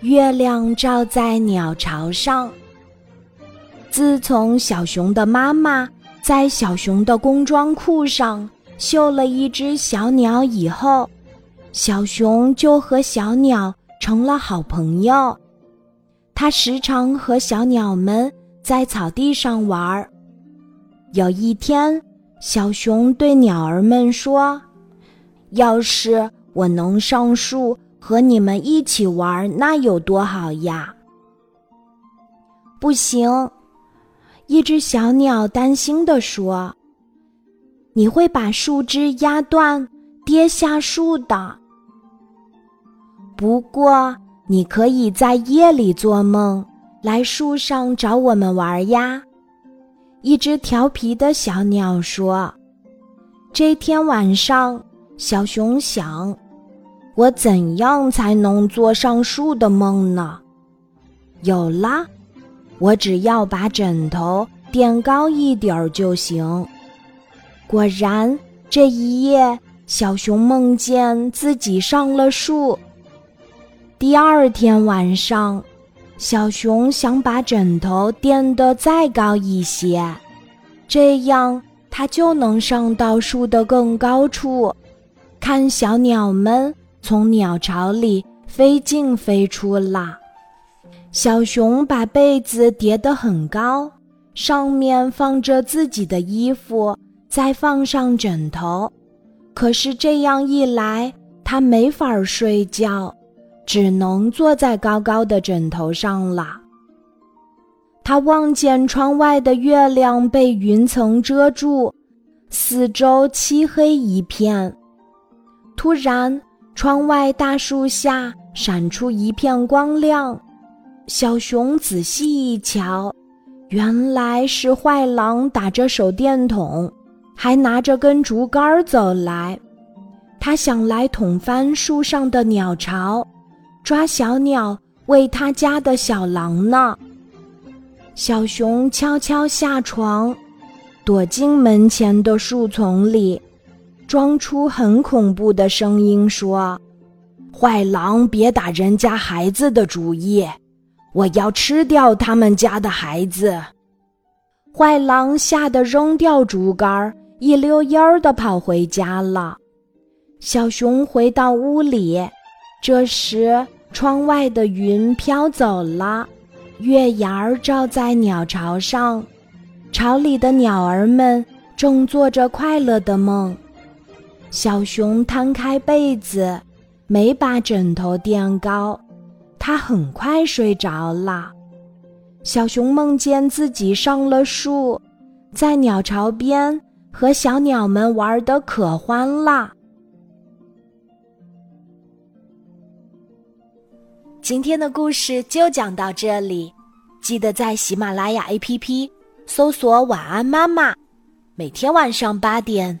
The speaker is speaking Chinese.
月亮照在鸟巢上。自从小熊的妈妈在小熊的工装裤上绣了一只小鸟以后，小熊就和小鸟成了好朋友。它时常和小鸟们在草地上玩儿。有一天，小熊对鸟儿们说：“要是我能上树和你们一起玩，那有多好呀！”不行，一只小鸟担心地说：“你会把树枝压断，跌下树的。”不过，你可以在夜里做梦，来树上找我们玩呀。一只调皮的小鸟说：“这天晚上，小熊想，我怎样才能做上树的梦呢？有啦，我只要把枕头垫高一点儿就行。”果然，这一夜，小熊梦见自己上了树。第二天晚上，小熊想把枕头垫得再高一些，这样它就能上到树的更高处，看小鸟们从鸟巢里飞进飞出啦。小熊把被子叠得很高，上面放着自己的衣服，再放上枕头。可是这样一来，它没法睡觉。只能坐在高高的枕头上了。他望见窗外的月亮被云层遮住，四周漆黑一片。突然，窗外大树下闪出一片光亮。小熊仔细一瞧，原来是坏狼打着手电筒，还拿着根竹竿走来。他想来捅翻树上的鸟巢。抓小鸟喂他家的小狼呢。小熊悄悄下床，躲进门前的树丛里，装出很恐怖的声音说：“坏狼，别打人家孩子的主意，我要吃掉他们家的孩子。”坏狼吓得扔掉竹竿，一溜烟儿的跑回家了。小熊回到屋里。这时，窗外的云飘走了，月牙儿照在鸟巢上，巢里的鸟儿们正做着快乐的梦。小熊摊开被子，没把枕头垫高，它很快睡着了。小熊梦见自己上了树，在鸟巢边和小鸟们玩得可欢啦。今天的故事就讲到这里，记得在喜马拉雅 APP 搜索“晚安妈妈”，每天晚上八点，